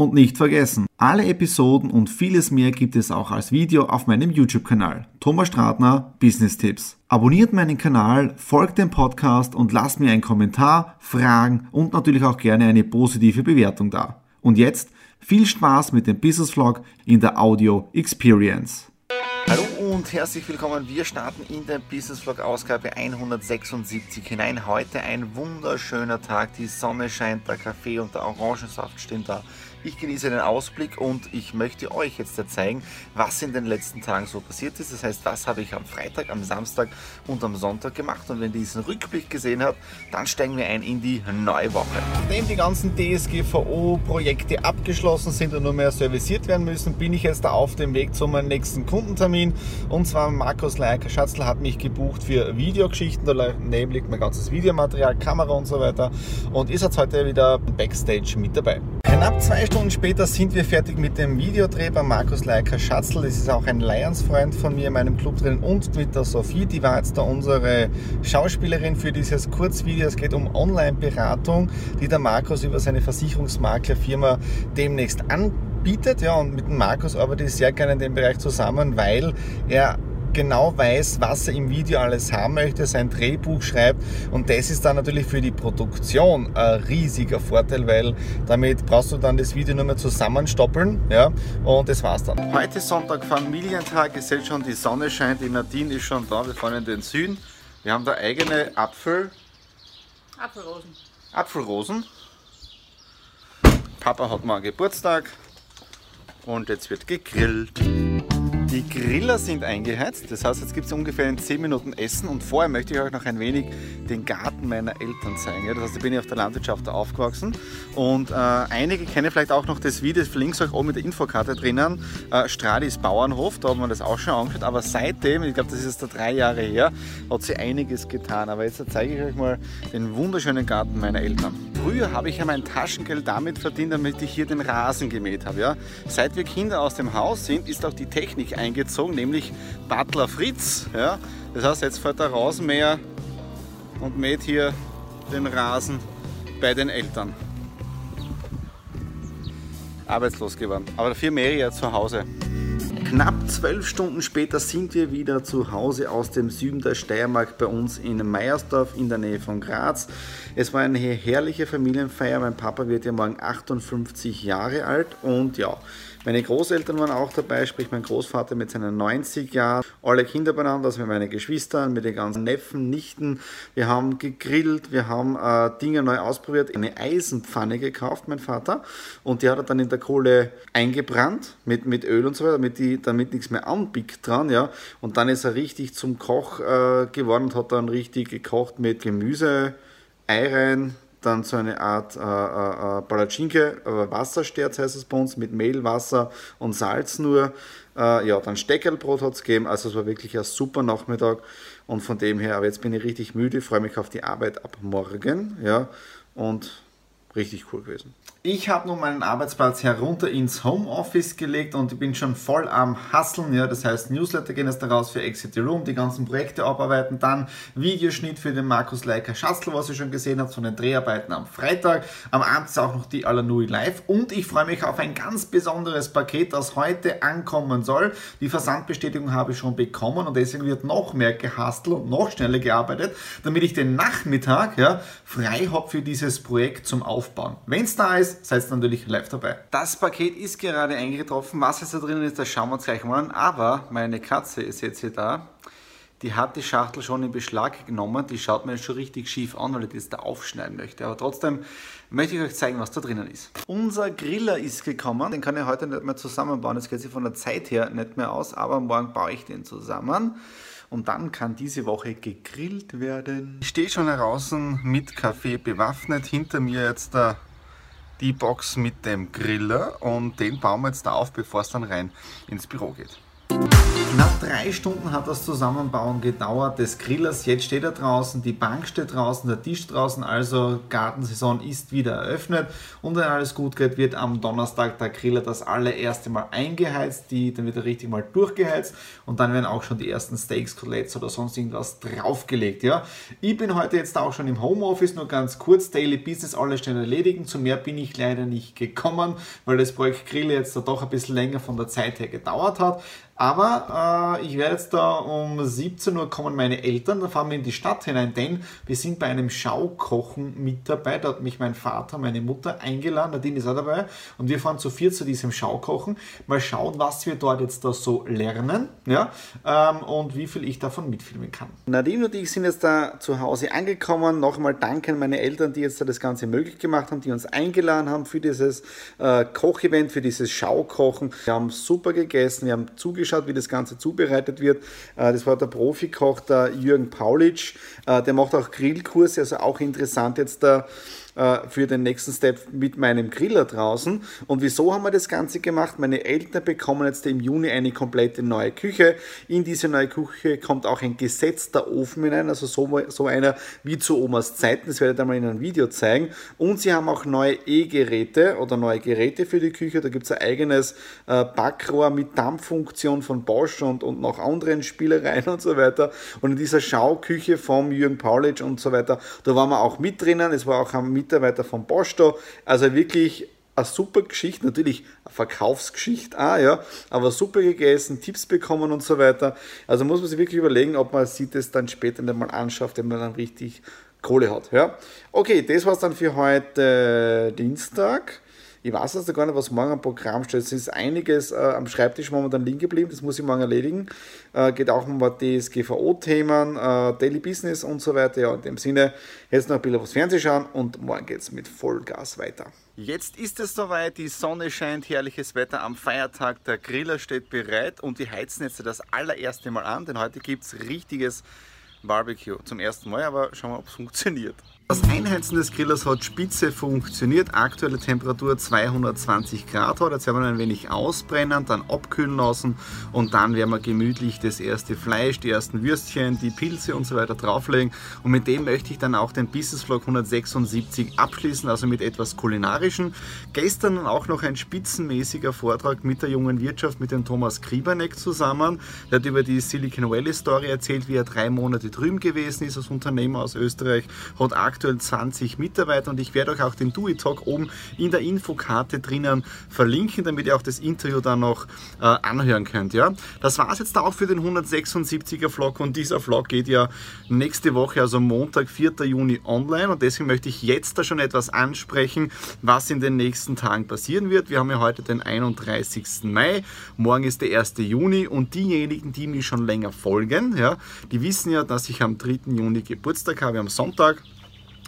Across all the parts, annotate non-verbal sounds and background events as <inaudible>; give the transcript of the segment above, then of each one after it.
Und nicht vergessen, alle Episoden und vieles mehr gibt es auch als Video auf meinem YouTube-Kanal. Thomas Stratner, Business Tipps. Abonniert meinen Kanal, folgt dem Podcast und lasst mir einen Kommentar, Fragen und natürlich auch gerne eine positive Bewertung da. Und jetzt viel Spaß mit dem Business Vlog in der Audio Experience. Hallo und herzlich willkommen. Wir starten in der Business Vlog Ausgabe 176 hinein. Heute ein wunderschöner Tag. Die Sonne scheint, der Kaffee und der Orangensaft stehen da. Ich genieße den Ausblick und ich möchte euch jetzt zeigen, was in den letzten Tagen so passiert ist. Das heißt, was habe ich am Freitag, am Samstag und am Sonntag gemacht. Und wenn ihr diesen Rückblick gesehen habt, dann steigen wir ein in die neue Woche. Nachdem die ganzen DSGVO-Projekte abgeschlossen sind und nur mehr serviciert werden müssen, bin ich jetzt auf dem Weg zu meinem nächsten Kundentermin. Und zwar Markus Leiker Schatzl hat mich gebucht für Videogeschichten, nämlich mein ganzes Videomaterial, Kamera und so weiter. Und ihr seid heute wieder Backstage mit dabei. Knapp zwei Stunden später sind wir fertig mit dem Videodreh bei Markus Leiker Schatzl. Das ist auch ein Lions-Freund von mir in meinem Club drin und mit der Sophie. Die war jetzt da unsere Schauspielerin für dieses Kurzvideo. Es geht um Online-Beratung, die der Markus über seine Versicherungsmaklerfirma demnächst anbietet. Ja, und mit dem Markus arbeite ich sehr gerne in dem Bereich zusammen, weil er genau weiß, was er im Video alles haben möchte, sein Drehbuch schreibt und das ist dann natürlich für die Produktion ein riesiger Vorteil, weil damit brauchst du dann das Video nur mehr zusammenstoppeln ja, und das war's dann. Heute Sonntag Familientag, ihr seht schon, die Sonne scheint, die Nadine ist schon da, wir fahren in den Süden. Wir haben da eigene Apfel... Apfelrosen. Apfelrosen. Papa hat mal Geburtstag und jetzt wird gegrillt. Die Griller sind eingeheizt, das heißt, jetzt gibt es ungefähr in 10 Minuten Essen. Und vorher möchte ich euch noch ein wenig den Garten meiner Eltern zeigen. Das heißt, ich bin ja auf der Landwirtschaft aufgewachsen. Und äh, einige kennen vielleicht auch noch das Video, das verlinke ich euch oben mit der Infokarte drinnen, äh, Stradis Bauernhof, da hat man das auch schon angeschaut, aber seitdem, ich glaube, das ist jetzt da drei Jahre her, hat sich einiges getan. Aber jetzt zeige ich euch mal den wunderschönen Garten meiner Eltern. Früher habe ich ja mein Taschengeld damit verdient, damit ich hier den Rasen gemäht habe. Ja? Seit wir Kinder aus dem Haus sind, ist auch die Technik eingezogen, nämlich Butler Fritz. Ja? Das heißt, jetzt fährt der Rasenmäher und mäht hier den Rasen bei den Eltern. Arbeitslos geworden. Aber dafür ich ja zu Hause. Knapp zwölf Stunden später sind wir wieder zu Hause aus dem Süden der Steiermark bei uns in Meiersdorf in der Nähe von Graz. Es war eine herrliche Familienfeier. Mein Papa wird ja morgen 58 Jahre alt und ja, meine Großeltern waren auch dabei, sprich mein Großvater mit seinen 90 Jahren, alle Kinder beieinander, also mit meinen Geschwistern, mit den ganzen Neffen, Nichten. Wir haben gegrillt, wir haben äh, Dinge neu ausprobiert, eine Eisenpfanne gekauft, mein Vater, und die hat er dann in der Kohle eingebrannt mit, mit Öl und so weiter, damit, die, damit nichts mehr anbiegt dran, ja. Und dann ist er richtig zum Koch äh, geworden und hat dann richtig gekocht mit Gemüse, Ei rein, dann so eine Art äh, äh, äh Palatschinke, äh, Wassersterz heißt es bei uns, mit Mehl, Wasser und Salz nur. Äh, ja, dann Steckerlbrot hat es gegeben, also es war wirklich ein super Nachmittag und von dem her, aber jetzt bin ich richtig müde, freue mich auf die Arbeit ab morgen, ja, und richtig cool gewesen. Ich habe nun meinen Arbeitsplatz herunter ins Homeoffice gelegt und ich bin schon voll am Hasseln. Ja, das heißt, Newsletter gehen jetzt daraus für Exit the Room, die ganzen Projekte abarbeiten, dann Videoschnitt für den Markus Leiker Schatzl, was ihr schon gesehen habt, von den Dreharbeiten am Freitag. Am Abend ist auch noch die Alanui Live und ich freue mich auf ein ganz besonderes Paket, das heute ankommen soll. Die Versandbestätigung habe ich schon bekommen und deswegen wird noch mehr gehastelt und noch schneller gearbeitet, damit ich den Nachmittag ja, frei habe für dieses Projekt zum Aufbauen. Wenn es da ist, ist, seid natürlich live dabei. Das Paket ist gerade eingetroffen. Was jetzt da drinnen ist, das schauen wir uns gleich mal an. Aber meine Katze ist jetzt hier da. Die hat die Schachtel schon in Beschlag genommen. Die schaut mir jetzt schon richtig schief an, weil ich das da aufschneiden möchte. Aber trotzdem möchte ich euch zeigen, was da drinnen ist. Unser Griller ist gekommen. Den kann ich heute nicht mehr zusammenbauen. Das geht sich von der Zeit her nicht mehr aus. Aber morgen baue ich den zusammen. Und dann kann diese Woche gegrillt werden. Ich stehe schon draußen mit Kaffee bewaffnet. Hinter mir jetzt der die Box mit dem Griller und den bauen wir jetzt da auf, bevor es dann rein ins Büro geht. Knapp drei Stunden hat das Zusammenbauen gedauert des Grillers. Jetzt steht er draußen, die Bank steht draußen, der Tisch draußen, also Gartensaison ist wieder eröffnet. Und wenn alles gut geht, wird am Donnerstag der Griller das allererste Mal eingeheizt, die, dann wird er richtig mal durchgeheizt und dann werden auch schon die ersten Steaks, Koteletts oder sonst irgendwas draufgelegt. Ja? Ich bin heute jetzt auch schon im Homeoffice, nur ganz kurz, Daily Business, alles schnell erledigen. Zu mehr bin ich leider nicht gekommen, weil das Projekt Grille jetzt da doch ein bisschen länger von der Zeit her gedauert hat. Aber äh, ich werde jetzt da um 17 Uhr kommen meine Eltern, dann fahren wir in die Stadt hinein, denn wir sind bei einem Schaukochen mit dabei. Da hat mich mein Vater, meine Mutter eingeladen, Nadine ist auch dabei und wir fahren zu viert zu diesem Schaukochen. Mal schauen, was wir dort jetzt da so lernen ja, ähm, und wie viel ich davon mitfilmen kann. Nadine und ich sind jetzt da zu Hause angekommen. Nochmal danke an meine Eltern, die jetzt da das Ganze möglich gemacht haben, die uns eingeladen haben für dieses äh, Kochevent, für dieses Schaukochen. Wir haben super gegessen, wir haben zugeschaut wie das Ganze zubereitet wird. Äh, das war der Profikoch, der Jürgen Paulitsch. Äh, der macht auch Grillkurse, also auch interessant jetzt da äh, für den nächsten Step mit meinem Griller draußen. Und wieso haben wir das Ganze gemacht? Meine Eltern bekommen jetzt im Juni eine komplette neue Küche. In diese neue Küche kommt auch ein gesetzter Ofen hinein, also so, so einer wie zu Omas Zeiten. Das werde ich dann mal in einem Video zeigen. Und sie haben auch neue E-Geräte oder neue Geräte für die Küche. Da gibt es ein eigenes äh, Backrohr mit Dampffunktion von Bosch und, und noch anderen Spielereien <laughs> und so weiter. Und in dieser Schauküche vom Jürgen Paulitsch und so weiter, da waren wir auch mit drinnen. Es war auch ein Mitarbeiter von Bosch da. Also wirklich eine super Geschichte, natürlich eine Verkaufsgeschichte auch, ja, aber super gegessen, Tipps bekommen und so weiter. Also muss man sich wirklich überlegen, ob man sich das dann später nicht mal anschafft, wenn man dann richtig Kohle hat. Ja. Okay, das war's dann für heute Dienstag. Ich weiß also gar nicht, was morgen am Programm steht. Es ist einiges äh, am Schreibtisch momentan liegen geblieben, das muss ich morgen erledigen. Äh, geht auch um DSGVO-Themen, äh, Daily Business und so weiter. Ja, in dem Sinne, jetzt noch ein bisschen was Fernsehen schauen und morgen geht es mit Vollgas weiter. Jetzt ist es soweit, die Sonne scheint, herrliches Wetter am Feiertag, der Griller steht bereit und wir heizen jetzt das allererste Mal an, denn heute gibt es richtiges Barbecue zum ersten Mal, aber schauen wir, ob es funktioniert. Das Einheizen des Grillers hat spitze funktioniert. Aktuelle Temperatur 220 Grad hat. Jetzt werden wir ein wenig ausbrennen, dann abkühlen lassen und dann werden wir gemütlich das erste Fleisch, die ersten Würstchen, die Pilze und so weiter drauflegen. Und mit dem möchte ich dann auch den Business Vlog 176 abschließen, also mit etwas kulinarischen. Gestern auch noch ein spitzenmäßiger Vortrag mit der jungen Wirtschaft, mit dem Thomas Krieberneck zusammen. Der hat über die Silicon Valley Story erzählt, wie er drei Monate drüben gewesen ist als Unternehmer aus Österreich, hat aktuell aktuell 20 Mitarbeiter und ich werde euch auch den DUI Talk oben in der Infokarte drinnen verlinken, damit ihr auch das Interview dann noch äh, anhören könnt. Ja? Das war es jetzt auch für den 176er Vlog und dieser Vlog geht ja nächste Woche, also Montag, 4. Juni online und deswegen möchte ich jetzt da schon etwas ansprechen, was in den nächsten Tagen passieren wird. Wir haben ja heute den 31. Mai, morgen ist der 1. Juni und diejenigen, die mich schon länger folgen, ja, die wissen ja, dass ich am 3. Juni Geburtstag habe, am Sonntag.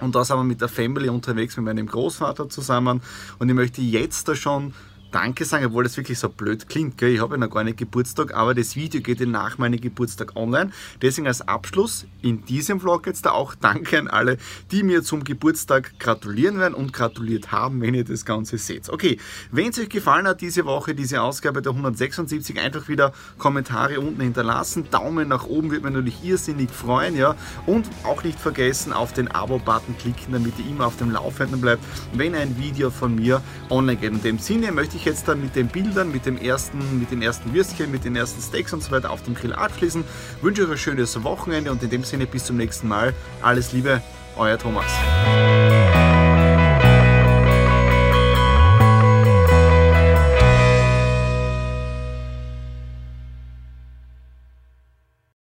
Und da sind wir mit der Family unterwegs, mit meinem Großvater zusammen. Und ich möchte jetzt da schon Danke sagen, obwohl das wirklich so blöd klingt. Gell? Ich habe ja noch gar nicht Geburtstag, aber das Video geht ja nach meinem Geburtstag online. Deswegen als Abschluss in diesem Vlog jetzt da auch Danke an alle, die mir zum Geburtstag gratulieren werden und gratuliert haben, wenn ihr das Ganze seht. Okay, wenn es euch gefallen hat diese Woche, diese Ausgabe der 176, einfach wieder Kommentare unten hinterlassen. Daumen nach oben würde mich natürlich irrsinnig freuen. ja Und auch nicht vergessen, auf den Abo-Button klicken, damit ihr immer auf dem Laufenden bleibt, wenn ein Video von mir online geht. In dem Sinne möchte ich ich jetzt dann mit den Bildern, mit, dem ersten, mit den ersten Würstchen, mit den ersten Steaks und so weiter auf dem Grill abschließen. Wünsche euch ein schönes Wochenende und in dem Sinne bis zum nächsten Mal. Alles Liebe, euer Thomas.